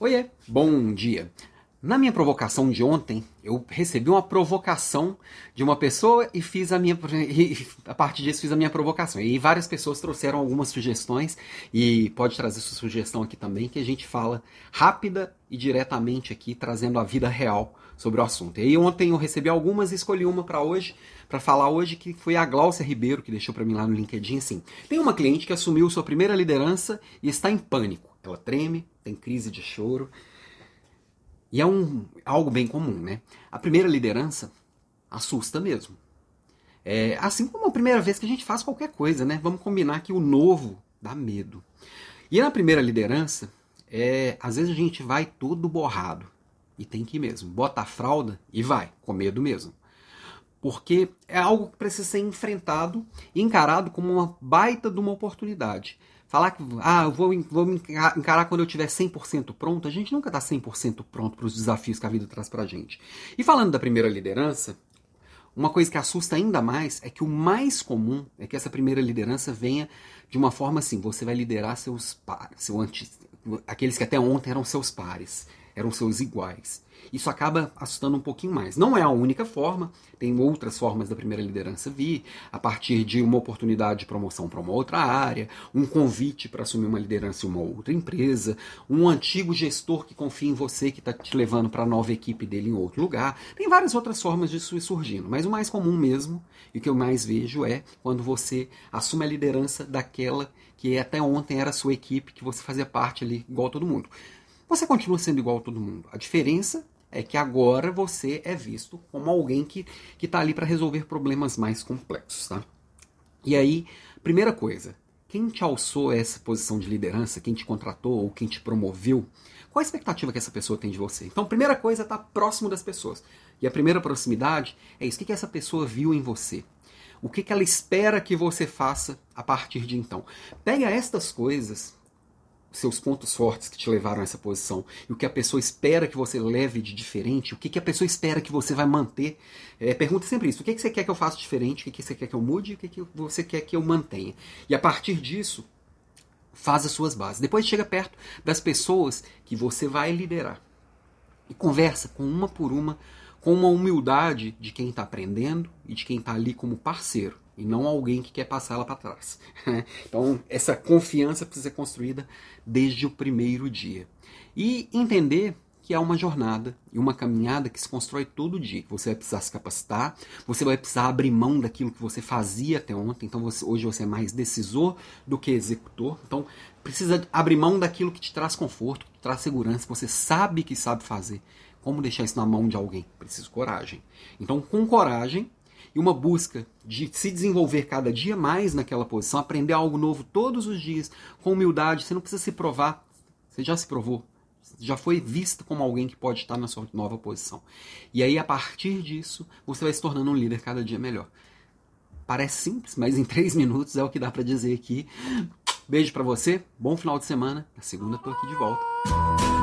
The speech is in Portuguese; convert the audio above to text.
Oiê, bom dia. Na minha provocação de ontem, eu recebi uma provocação de uma pessoa e fiz a minha. E a partir disso fiz a minha provocação. E várias pessoas trouxeram algumas sugestões, e pode trazer sua sugestão aqui também, que a gente fala rápida e diretamente aqui, trazendo a vida real sobre o assunto. E aí ontem eu recebi algumas e escolhi uma para hoje, para falar hoje, que foi a Glaucia Ribeiro, que deixou para mim lá no LinkedIn assim. Tem uma cliente que assumiu sua primeira liderança e está em pânico. Ela treme, tem crise de choro e é um, algo bem comum, né? A primeira liderança assusta mesmo. É, assim como a primeira vez que a gente faz qualquer coisa, né? Vamos combinar que o novo dá medo. E na primeira liderança, é, às vezes a gente vai todo borrado. E tem que ir mesmo. Bota a fralda e vai, com medo mesmo. Porque é algo que precisa ser enfrentado e encarado como uma baita de uma oportunidade. Falar que, ah, eu vou, vou me encarar quando eu tiver 100% pronto, a gente nunca está 100% pronto para os desafios que a vida traz para a gente. E falando da primeira liderança, uma coisa que assusta ainda mais é que o mais comum é que essa primeira liderança venha de uma forma assim: você vai liderar seus pares, seu anti, aqueles que até ontem eram seus pares, eram seus iguais. Isso acaba assustando um pouquinho mais. Não é a única forma, tem outras formas da primeira liderança vir, a partir de uma oportunidade de promoção para uma outra área, um convite para assumir uma liderança em uma outra empresa, um antigo gestor que confia em você que está te levando para a nova equipe dele em outro lugar. Tem várias outras formas disso ir surgindo, mas o mais comum mesmo, e o que eu mais vejo é quando você assume a liderança daquela que até ontem era a sua equipe, que você fazia parte ali igual todo mundo. Você continua sendo igual a todo mundo. A diferença é que agora você é visto como alguém que está ali para resolver problemas mais complexos. Tá? E aí, primeira coisa, quem te alçou a essa posição de liderança, quem te contratou ou quem te promoveu, qual a expectativa que essa pessoa tem de você? Então, primeira coisa é estar tá próximo das pessoas. E a primeira proximidade é isso. O que, que essa pessoa viu em você? O que, que ela espera que você faça a partir de então? Pega estas coisas seus pontos fortes que te levaram a essa posição e o que a pessoa espera que você leve de diferente, o que, que a pessoa espera que você vai manter. É, pergunta sempre isso: o que, que você quer que eu faça diferente, o que, que você quer que eu mude, o que, que você quer que eu mantenha. E a partir disso, faz as suas bases. Depois chega perto das pessoas que você vai liderar e conversa com uma por uma, com uma humildade de quem está aprendendo e de quem está ali como parceiro e não alguém que quer passar ela para trás. então, essa confiança precisa ser construída desde o primeiro dia. E entender que é uma jornada e uma caminhada que se constrói todo dia. Você vai precisar se capacitar, você vai precisar abrir mão daquilo que você fazia até ontem. Então, você, hoje você é mais decisor do que executor. Então, precisa abrir mão daquilo que te traz conforto, que te traz segurança, você sabe que sabe fazer. Como deixar isso na mão de alguém? Preciso coragem. Então, com coragem, e uma busca de se desenvolver cada dia mais naquela posição, aprender algo novo todos os dias, com humildade. Você não precisa se provar, você já se provou. Já foi visto como alguém que pode estar na sua nova posição. E aí, a partir disso, você vai se tornando um líder cada dia melhor. Parece simples, mas em três minutos é o que dá para dizer aqui. Beijo para você, bom final de semana. Na segunda, tô aqui de volta.